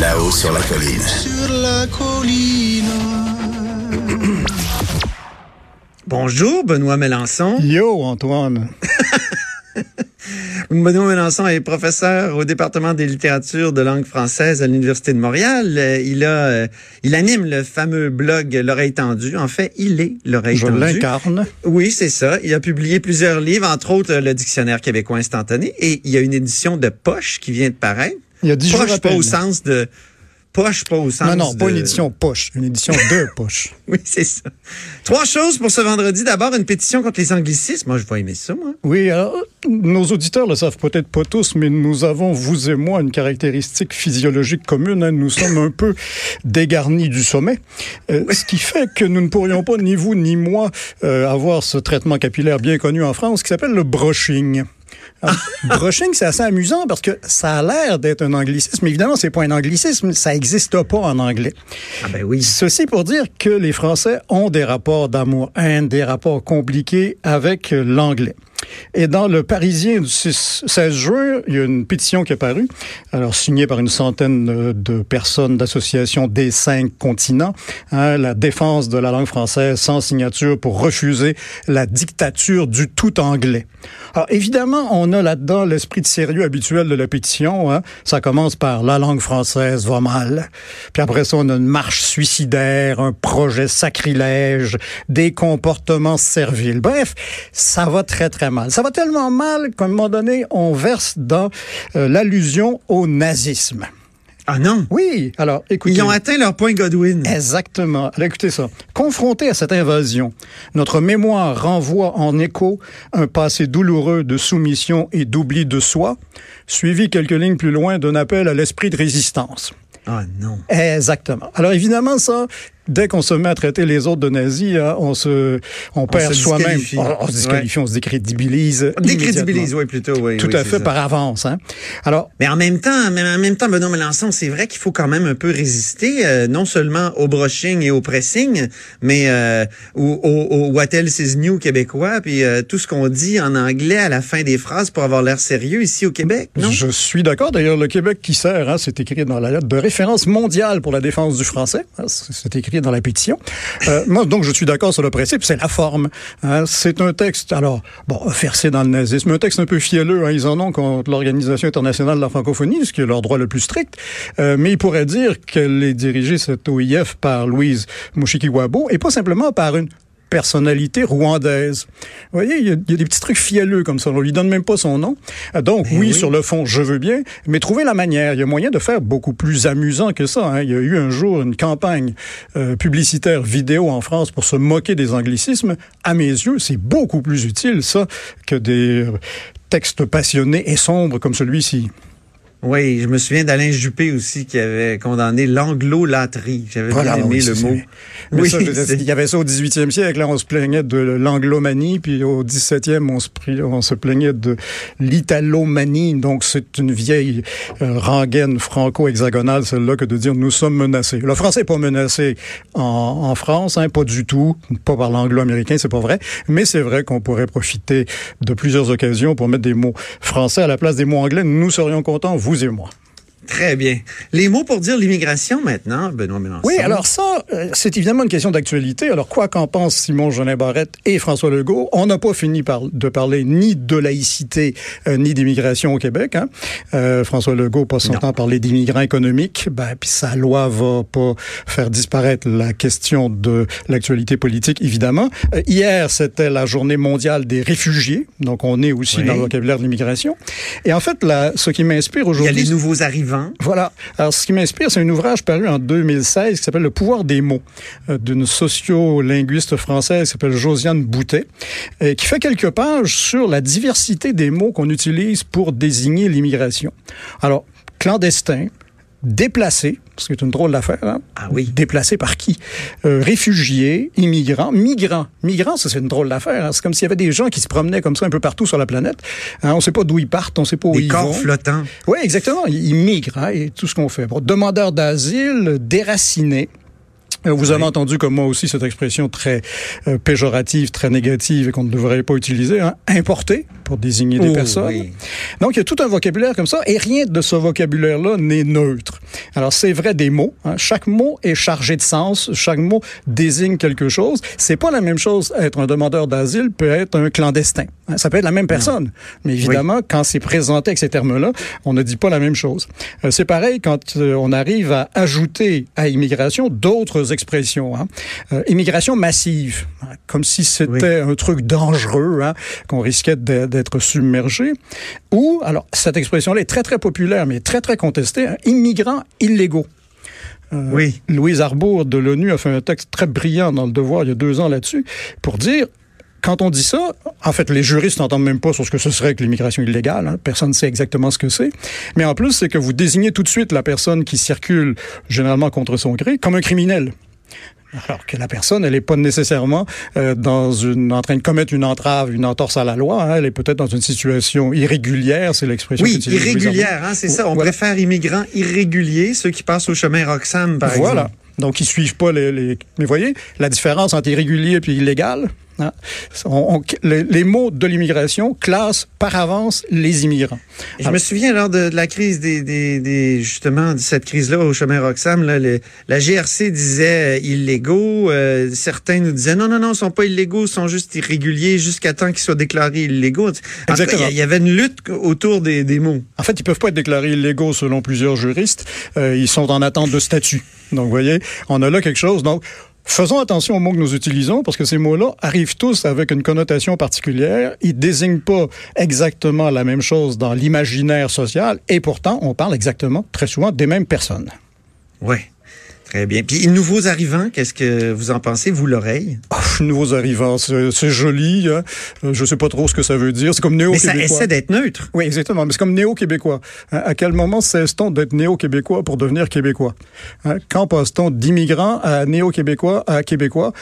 Là-haut sur la colline. Sur la colline. Bonjour, Benoît Mélenchon. Yo, Antoine. Benoît Mélenchon est professeur au département des littératures de langue française à l'Université de Montréal. Euh, Il a, euh, il anime le fameux blog L'oreille tendue. En fait, il est l'oreille Je tendue. l'incarne. Oui, c'est ça. Il a publié plusieurs livres, entre autres euh, le Dictionnaire québécois instantané. Et il y a une édition de poche qui vient de paraître. Il y a 10 jours Poche, pas au sens de... Poche, pas au sens Non, non, pas de- une édition poche, une édition de poche. Oui, c'est ça. Trois choses pour ce vendredi. D'abord, une pétition contre les anglicismes. Moi, je vais aimer ça, moi. Oui, alors, nos auditeurs le savent peut-être pas tous, mais nous avons, vous et moi, une caractéristique physiologique commune. hein. Nous sommes un peu dégarnis du sommet, Euh, ce qui fait que nous ne pourrions pas, ni vous ni moi, euh, avoir ce traitement capillaire bien connu en France qui s'appelle le brushing. Alors, brushing, c'est assez amusant parce que ça a l'air d'être un anglicisme. mais Évidemment, c'est pas un anglicisme, ça n'existe pas en anglais. Ah ben oui. Ceci pour dire que les Français ont des rapports d'amour-haine, des rapports compliqués avec l'anglais. Et dans le Parisien du 6 16 juin, il y a une pétition qui est parue, alors signée par une centaine euh, de personnes d'associations des cinq continents, hein, la défense de la langue française sans signature pour refuser la dictature du tout anglais. Alors évidemment, on a là-dedans l'esprit de sérieux habituel de la pétition. Hein. Ça commence par la langue française va mal. Puis après ça, on a une marche suicidaire, un projet sacrilège, des comportements serviles. Bref, ça va très très mal. Ça va tellement mal qu'à un moment donné, on verse dans euh, l'allusion au nazisme. Ah non? Oui, alors écoutez. Ils ont atteint leur point Godwin. Exactement. Alors, écoutez ça. Confronté à cette invasion, notre mémoire renvoie en écho un passé douloureux de soumission et d'oubli de soi, suivi quelques lignes plus loin d'un appel à l'esprit de résistance. Ah non. Exactement. Alors évidemment, ça, dès qu'on se met à traiter les autres de nazis, hein, on se, on perd soi-même. On, on se disqualifie, on se décrédibilise. On décrédibilise, oui, plutôt, oui. Tout oui, à fait ça. par avance. Hein. Alors, Mais en même temps, mais en même temps, Benoît Mélenchon, c'est vrai qu'il faut quand même un peu résister, euh, non seulement au brushing et au pressing, mais euh, au, au, au what else is new québécois, puis euh, tout ce qu'on dit en anglais à la fin des phrases pour avoir l'air sérieux ici au Québec, non? Je suis d'accord. D'ailleurs, le Québec qui sert, hein, c'est écrit dans la lettre de référence mondiale pour la défense du français. hein, c'est dans la pétition. Euh, moi, donc, je suis d'accord sur le principe. C'est la forme. hein. c'est un texte, alors, bon, versé dans le nazisme, un texte un peu fielleux. hein, ils en ont contre l'Organisation internationale de la francophonie, ce qui est leur droit le plus strict. Euh, mais ils pourraient dire qu'elle est dirigée, cette OIF, par Louise Mushikiwabo, et pas simplement par une personnalité rwandaise. Vous voyez, il y, a, il y a des petits trucs fielleux comme ça. On lui donne même pas son nom. Euh, Donc, oui, oui. sur le fond, je veux bien, mais trouver la manière. Il y a moyen de faire beaucoup plus amusant que ça. hein. Il y a eu un jour une campagne euh, publicitaire vidéo en France pour se moquer des anglicismes. À mes yeux, c'est beaucoup plus utile, ça, que des euh, textes passionnés et sombres comme celui-ci. Oui, je me souviens d'Alain Juppé aussi qui avait condamné l'anglo-latrie. J'avais Voilà, bien aimé oui, le mot. Mais Oui, ça, je il y avait ça au 18e siècle. Là, on se plaignait de l'anglomanie, puis au 17e, on se, pri- on se plaignait de l'italomanie. Donc, c'est une vieille euh, rengaine franco-hexagonale, celle-là, que de dire nous sommes menacés. Le français n'est pas menacé en, en France, hein, pas du tout, pas par l'anglo-américain, c'est pas vrai. Mais c'est vrai qu'on pourrait profiter de plusieurs occasions pour mettre des mots français à la place des mots anglais. Nous serions contents, vous et moi. Très bien. Les mots pour dire l'immigration maintenant, Benoît Mélenchon. Oui, alors ça, euh, c'est évidemment une question d'actualité. Alors, quoi qu'en pensent Simon Jolin Barrette et François Legault, on n'a pas fini par, de parler ni de laïcité, euh, ni d'immigration au Québec. Hein. Euh, François Legault passe son Non. temps à parler d'immigrants économiques. Ben, puis sa loi va pas faire disparaître la question de l'actualité politique, évidemment. Euh, hier, c'était la journée mondiale des réfugiés. Donc, on est aussi Oui. dans le vocabulaire de l'immigration. Et en fait, là, ce qui m'inspire Il y a aujourd'hui... les nouveaux arrivants. Voilà. Alors, ce qui m'inspire, c'est un ouvrage paru en 2016 qui s'appelle Le pouvoir des mots, euh, d'une sociolinguiste française qui s'appelle Josiane Boutet, euh, qui fait quelques pages sur la diversité des mots qu'on utilise pour désigner l'immigration. Alors, clandestin, déplacés, parce que c'est une drôle d'affaire. Hein? Ah oui. Déplacés par qui? Euh, Réfugiés, immigrants, migrants. Migrants, ça c'est une drôle d'affaire. Hein? C'est comme s'il y avait des gens qui se promenaient comme ça un peu partout sur la planète. Hein? On ne sait pas d'où ils partent, on ne sait pas où Des ils corps vont. flottants. Oui, exactement. Ils ils migrent, hein, et tout ce qu'on fait. Bon, demandeurs d'asile, déracinés. Euh, Vous avez entendu comme moi aussi cette expression très euh, péjorative, très négative et qu'on ne devrait pas utiliser, hein, importé pour désigner des Oh, personnes. oui. Donc il y a tout un vocabulaire comme ça et rien de ce vocabulaire-là n'est neutre. Alors c'est vrai des mots. hein. Chaque mot est chargé de sens. Chaque mot désigne quelque chose. C'est pas la même chose être un demandeur d'asile peut être un clandestin. hein. Ça peut être la même personne, mais évidemment quand c'est présenté avec ces termes-là, on ne dit pas la même chose. Euh, c'est pareil quand euh, on arrive à ajouter à immigration d'autres expressions. Hein. Euh, immigration massive, hein, comme si c'était un truc dangereux, hein, qu'on risquait d'être submergé. Ou, alors, cette expression-là est très, très populaire, mais très, très contestée, hein, immigrants illégaux. Euh, Oui. Louise Arbour de l'ONU a fait un texte très brillant dans Le Devoir il y a deux ans là-dessus pour dire quand on dit ça, en fait, les juristes n'entendent même pas sur ce que ce serait que l'immigration illégale. hein. Personne ne sait exactement ce que c'est. Mais en plus, c'est que vous désignez tout de suite la personne qui circule, généralement contre son gré, comme un criminel. Alors que la personne, elle n'est pas nécessairement euh, dans une, en train de commettre une entrave, une entorse à la loi. hein. Elle est peut-être dans une situation irrégulière, c'est l'expression. Oui, irrégulière, hein, c'est ça. On Voilà. préfère immigrants irréguliers, ceux qui passent au chemin Roxham, par Voilà. exemple. Donc, ils suivent pas les, les... Mais voyez, la différence entre irrégulier et illégal, hein, on- on- les, les mots de l'immigration classent par avance les immigrants. Je me souviens lors de, de la crise des, des, des- justement de cette crise-là au chemin Roxham, là, le- la GRC disait euh, illégaux. euh, certains nous disaient non, non, non, ils sont pas illégaux, ils sont juste irréguliers jusqu'à temps qu'ils soient déclarés illégaux. Il y avait une lutte autour des, des mots. En fait, ils peuvent pas être déclarés illégaux selon plusieurs juristes. Euh, ils sont en attente de statut. Donc, vous voyez, on a là quelque chose. Donc, Faisons attention aux mots que nous utilisons parce que ces mots-là arrivent tous avec une connotation particulière. Ils désignent pas exactement la même chose dans l'imaginaire social et pourtant on parle exactement très souvent des mêmes personnes. Ouais. Très bien. Puis, nouveaux arrivants, qu'est-ce que vous en pensez, vous, l'oreille? Oh, nouveaux arrivants, c'est joli. Hein? Euh, Je sais pas trop ce que ça veut dire. C'est comme Mais ça néo-québécois. essaie d'être neutre. Oui, exactement. Mais c'est comme néo-québécois. Hein, À quel moment cesse-t-on d'être néo-québécois pour devenir québécois? Hein, Quand passe-t-on d'immigrant à néo-québécois à québécois?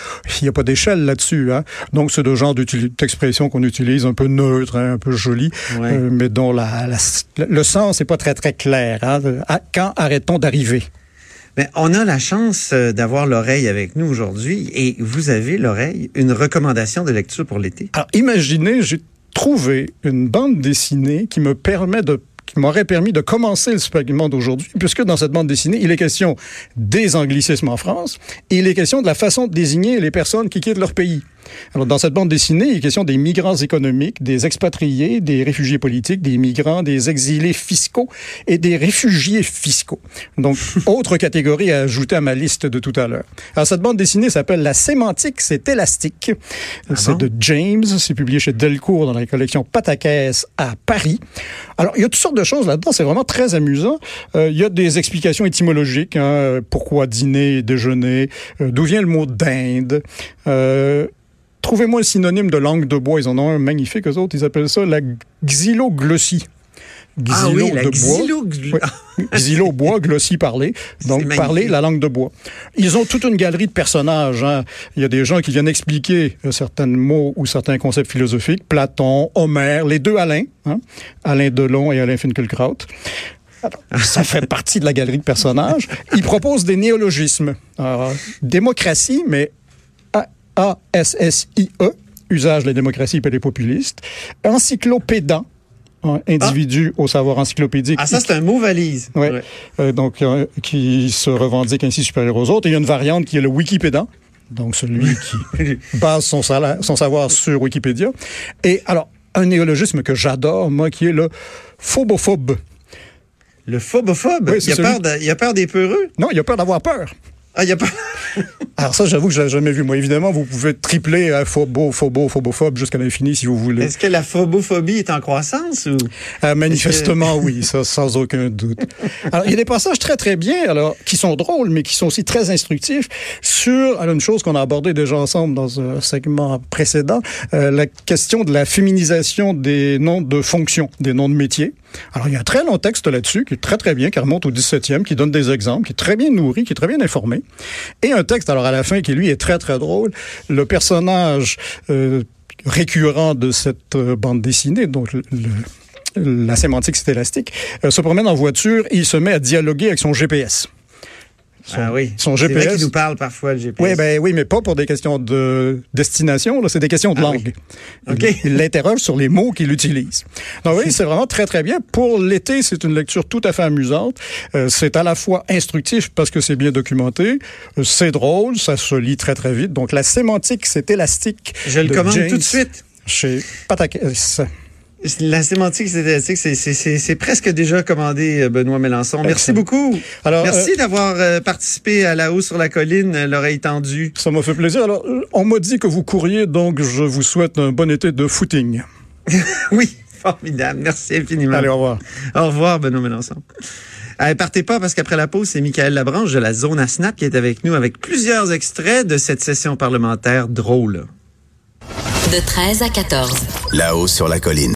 Il n'y a pas d'échelle là-dessus. Hein? Donc, c'est le genre d'expression qu'on utilise un peu neutre, hein, un peu joli, Ouais. euh, mais dont la, la- le sens n'est pas très, très clair. À- Quand arrête-t-on d'arriver? Mais on a la chance euh, d'avoir l'oreille avec nous aujourd'hui et vous avez l'oreille, une recommandation de lecture pour l'été. Alors, imaginez, j'ai trouvé une bande dessinée qui me permet de qui m'aurait permis de commencer le segment d'aujourd'hui, puisque dans cette bande dessinée, il est question des anglicismes en France et il est question de la façon de désigner les personnes qui quittent leur pays. Alors, dans cette bande dessinée, il est question des migrants économiques, des expatriés, des réfugiés politiques, des migrants, des exilés fiscaux et des réfugiés fiscaux. Donc, autre catégorie à ajouter à ma liste de tout à l'heure. Alors, cette bande dessinée s'appelle La sémantique, c'est élastique. c'est bon? de James. C'est publié chez Delcourt dans la collection Pataquès à Paris. Alors, il y a toutes sortes de choses là-dedans. C'est vraiment très amusant. Euh, il y a des explications étymologiques. Hein, pourquoi dîner, déjeuner, euh, d'où vient le mot dinde. Euh, Trouvez-moi le synonyme de langue de bois. Ils en ont un magnifique, eux autres. Ils appellent ça la xyloglossie. Ah oui, la de bois. xylo... Oui. Xylo bois, glossie parler. Donc, parler la langue de bois. Ils ont toute une galerie de personnages. hein. Il y a des gens qui viennent expliquer euh, certains mots ou certains concepts philosophiques. Platon, Homère, les deux Alain, hein, Alain Delon et Alain Finkielkraut. Ça fait partie de la galerie de personnages. Ils proposent des néologismes. Alors, démocratie, mais A-S-S-I-E, usage de la démocratie et des populistes. Encyclopédant, un individu au savoir encyclopédique. Ah, ça, c'est un mot valise. Ouais. Ouais. Euh, donc, euh, qui se revendique ainsi supérieur aux autres. Et il y a une variante qui est le Wikipédant. Donc, celui qui base son, savoir sur Wikipédia. Et alors, un néologisme que j'adore, moi, qui est le phobophobe. Le phobophobe, Oui, il, a celui- peur de- il a peur des peureux? Non, il a peur d'avoir peur. Ah, il a pas. Alors ça, j'avoue que je l'ai jamais vu. Moi, évidemment, vous pouvez tripler à phobo, phobo, phobophobe jusqu'à l'infini si vous voulez. Est-ce que la phobophobie est en croissance ou Euh, manifestement, oui, ça, sans aucun doute. Alors, il y a des passages très, très bien, alors, qui sont drôles, mais qui sont aussi très instructifs sur alors, une chose qu'on a abordée déjà ensemble dans un segment précédent, euh, la question de la féminisation des noms de fonctions, des noms de métiers. Alors, il y a un très long texte là-dessus, qui est très, très bien, qui remonte au 17e, qui donne des exemples, qui est très bien nourri, qui est très bien informé. Et un texte, alors, à la fin, qui, lui, est très, très drôle. Le personnage... Euh, récurrent de cette euh, bande dessinée, donc la sémantique c'est élastique, euh, se promène en voiture et il se met à dialoguer avec son GPS. Son, Ah oui. Son C'est vrai GPS. qu'il nous parle parfois, le GPS. Oui, ben oui, mais pas pour des questions de destination, là, c'est des questions de Ah langue. oui. OK. Il- l'interroge sur les mots qu'il utilise. Donc oui, c'est vraiment très très bien. Pour l'été, c'est une lecture tout à fait amusante. Euh, c'est à la fois instructif parce que c'est bien documenté, euh, c'est drôle, ça se lit très très vite. Donc la sémantique, c'est élastique. Je le de commande James tout de suite. Chez Patakis. La sémantique synthétique, c'est- presque déjà commandé, euh, Benoît Mélenchon. Merci Excellent. beaucoup. Alors, Merci d'avoir euh, participé à La Haut sur la colline, euh, l'oreille tendue. Ça m'a fait plaisir. Alors, euh, on m'a dit que vous courriez, donc je vous souhaite un bon été de footing. Oui, formidable. Merci infiniment. Allez, au revoir. Au revoir, Benoît Mélenchon. Allez, partez pas parce qu'après la pause, c'est Michael Labranche de la Zone à Snap qui est avec nous avec plusieurs extraits de cette session parlementaire drôle. De 13 à 14. Là-haut sur la colline.